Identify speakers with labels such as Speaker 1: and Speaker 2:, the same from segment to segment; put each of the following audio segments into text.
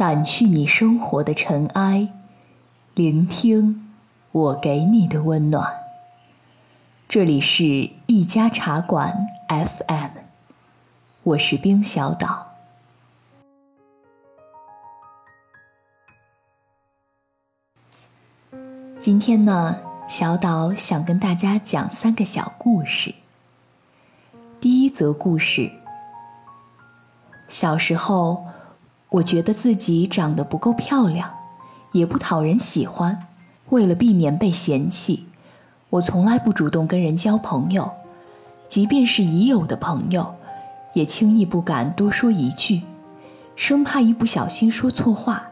Speaker 1: 掸去你生活的尘埃，聆听我给你的温暖。这里是一家茶馆 FM，我是冰小岛。今天呢，小岛想跟大家讲三个小故事。第一则故事：小时候。我觉得自己长得不够漂亮，也不讨人喜欢。为了避免被嫌弃，我从来不主动跟人交朋友，即便是已有的朋友，也轻易不敢多说一句，生怕一不小心说错话，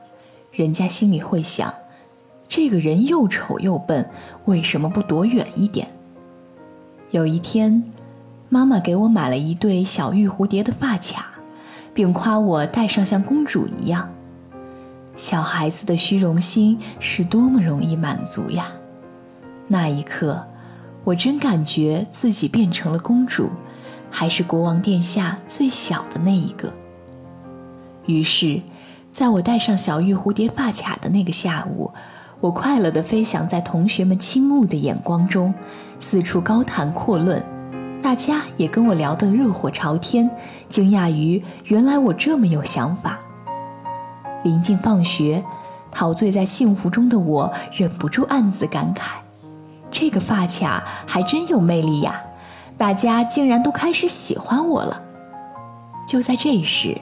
Speaker 1: 人家心里会想：这个人又丑又笨，为什么不躲远一点？有一天，妈妈给我买了一对小玉蝴蝶的发卡。并夸我戴上像公主一样。小孩子的虚荣心是多么容易满足呀！那一刻，我真感觉自己变成了公主，还是国王殿下最小的那一个。于是，在我戴上小玉蝴蝶发卡的那个下午，我快乐地飞翔在同学们倾慕的眼光中，四处高谈阔论。大家也跟我聊得热火朝天，惊讶于原来我这么有想法。临近放学，陶醉在幸福中的我忍不住暗自感慨：这个发卡还真有魅力呀！大家竟然都开始喜欢我了。就在这时，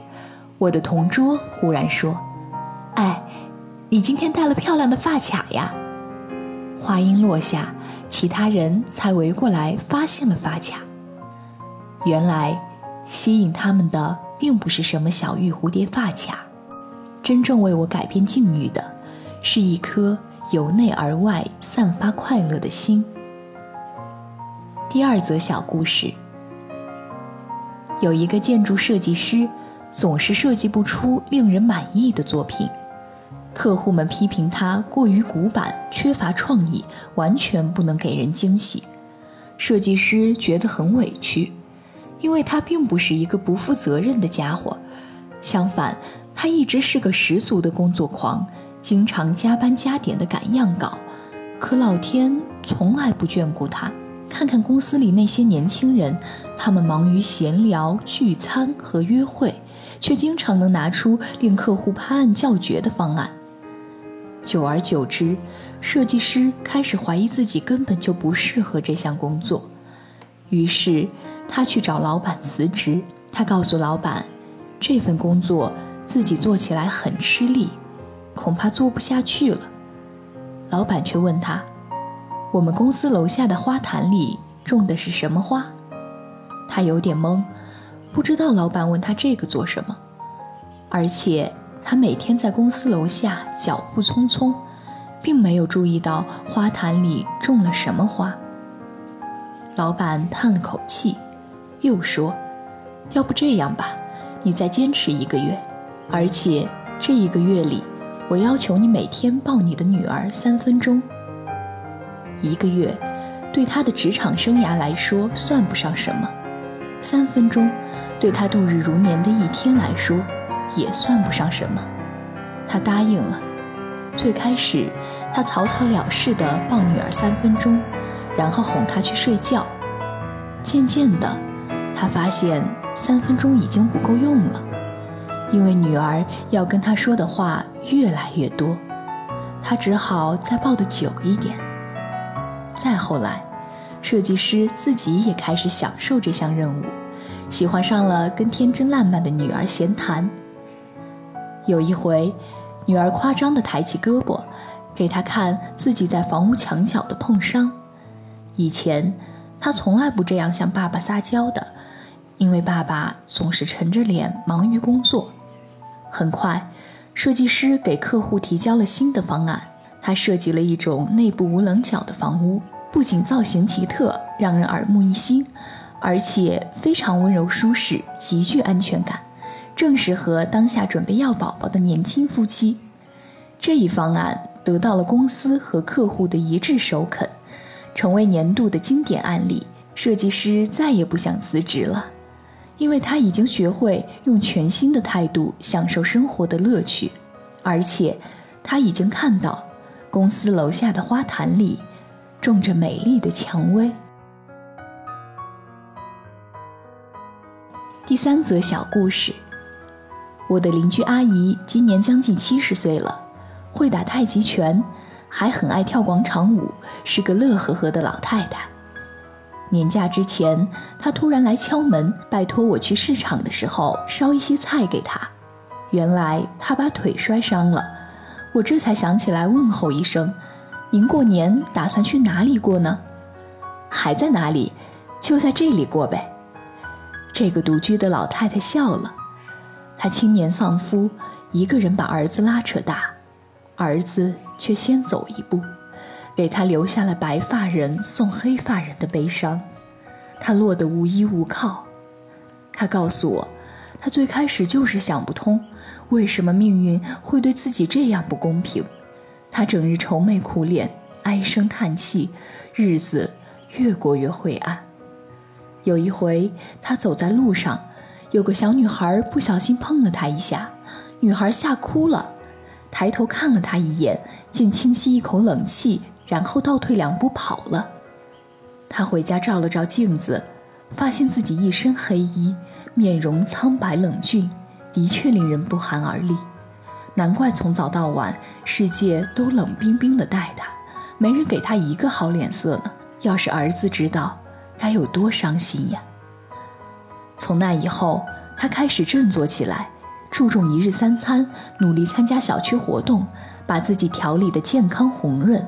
Speaker 1: 我的同桌忽然说：“哎，你今天戴了漂亮的发卡呀！”话音落下，其他人才围过来发现了发卡。原来，吸引他们的并不是什么小玉蝴蝶发卡，真正为我改变境遇的，是一颗由内而外散发快乐的心。第二则小故事：有一个建筑设计师，总是设计不出令人满意的作品，客户们批评他过于古板、缺乏创意，完全不能给人惊喜。设计师觉得很委屈。因为他并不是一个不负责任的家伙，相反，他一直是个十足的工作狂，经常加班加点的赶样稿。可老天从来不眷顾他。看看公司里那些年轻人，他们忙于闲聊、聚餐和约会，却经常能拿出令客户拍案叫绝的方案。久而久之，设计师开始怀疑自己根本就不适合这项工作，于是。他去找老板辞职。他告诉老板，这份工作自己做起来很吃力，恐怕做不下去了。老板却问他：“我们公司楼下的花坛里种的是什么花？”他有点懵，不知道老板问他这个做什么。而且他每天在公司楼下脚步匆匆，并没有注意到花坛里种了什么花。老板叹了口气。又说：“要不这样吧，你再坚持一个月，而且这一个月里，我要求你每天抱你的女儿三分钟。一个月，对他的职场生涯来说算不上什么；三分钟，对他度日如年的一天来说，也算不上什么。”他答应了。最开始，他草草了事地抱女儿三分钟，然后哄她去睡觉。渐渐的。他发现三分钟已经不够用了，因为女儿要跟他说的话越来越多，他只好再抱得久一点。再后来，设计师自己也开始享受这项任务，喜欢上了跟天真烂漫的女儿闲谈。有一回，女儿夸张地抬起胳膊，给他看自己在房屋墙角的碰伤。以前，他从来不这样向爸爸撒娇的。因为爸爸总是沉着脸忙于工作，很快，设计师给客户提交了新的方案。他设计了一种内部无棱角的房屋，不仅造型奇特，让人耳目一新，而且非常温柔舒适，极具安全感，正适合当下准备要宝宝的年轻夫妻。这一方案得到了公司和客户的一致首肯，成为年度的经典案例。设计师再也不想辞职了。因为他已经学会用全新的态度享受生活的乐趣。而且他已经看到公司楼下的花坛里种着美丽的蔷薇。第三则小故事：我的邻居阿姨今年将近七十岁了，会打太极拳，还很爱跳广场舞，是个乐呵呵的老太太。年假之前，她突然来敲门，拜托我去市场的时候捎一些菜给她。原来她把腿摔伤了，我这才想起来问候一声：“您过年打算去哪里过呢？”“还在哪里？就在这里过呗。”这个独居的老太太笑了。他青年丧夫，一个人把儿子拉扯大，儿子却先走一步。给他留下了白发人送黑发人的悲伤，他落得无依无靠。他告诉我，他最开始就是想不通，为什么命运会对自己这样不公平。他整日愁眉苦脸，唉声叹气，日子越过越灰暗。有一回，他走在路上，有个小女孩不小心碰了他一下，女孩吓哭了，抬头看了他一眼，竟轻吸一口冷气。然后倒退两步跑了。他回家照了照镜子，发现自己一身黑衣，面容苍白冷峻，的确令人不寒而栗。难怪从早到晚，世界都冷冰冰的待他，没人给他一个好脸色呢。要是儿子知道，该有多伤心呀！从那以后，他开始振作起来，注重一日三餐，努力参加小区活动，把自己调理得健康红润。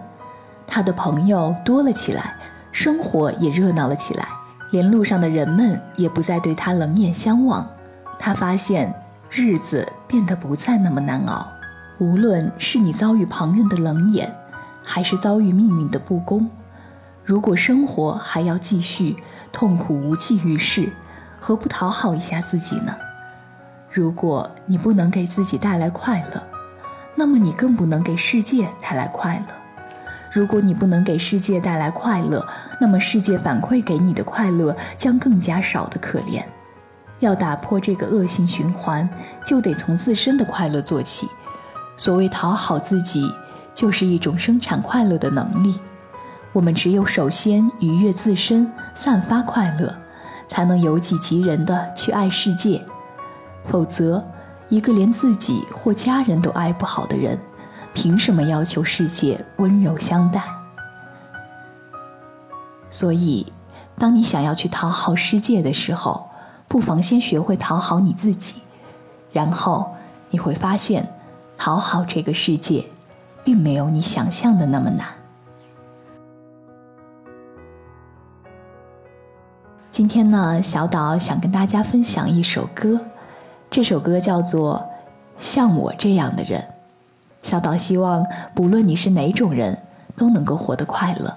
Speaker 1: 他的朋友多了起来，生活也热闹了起来，连路上的人们也不再对他冷眼相望。他发现日子变得不再那么难熬。无论是你遭遇旁人的冷眼，还是遭遇命运的不公，如果生活还要继续，痛苦无济于事，何不讨好一下自己呢？如果你不能给自己带来快乐，那么你更不能给世界带来快乐。如果你不能给世界带来快乐，那么世界反馈给你的快乐将更加少的可怜。要打破这个恶性循环，就得从自身的快乐做起。所谓讨好自己，就是一种生产快乐的能力。我们只有首先愉悦自身，散发快乐，才能由己及人的去爱世界。否则，一个连自己或家人都爱不好的人。凭什么要求世界温柔相待？所以，当你想要去讨好世界的时候，不妨先学会讨好你自己，然后你会发现，讨好这个世界，并没有你想象的那么难。今天呢，小岛想跟大家分享一首歌，这首歌叫做《像我这样的人》。小岛希望，不论你是哪种人，都能够活得快乐。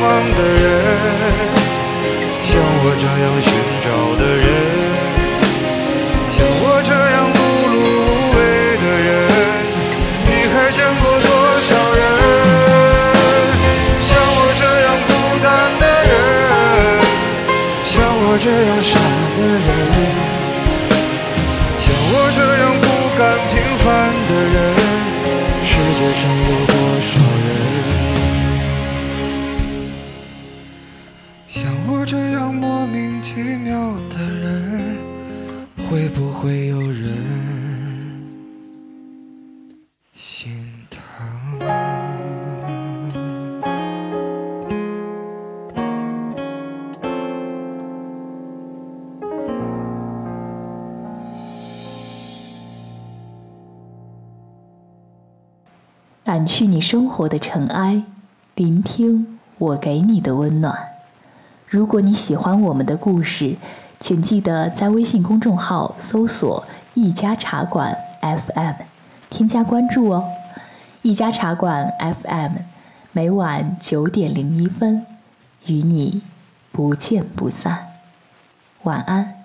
Speaker 2: 茫的人，像我这样寻找的人，像我这样碌碌无为的人，你还见过多少人？像我这样孤单的人，像我这样有人心疼？
Speaker 1: 掸去你生活的尘埃，聆听我给你的温暖。如果你喜欢我们的故事，请记得在微信公众号搜索“一家茶馆 FM”，添加关注哦。一家茶馆 FM，每晚九点零一分，与你不见不散。晚安。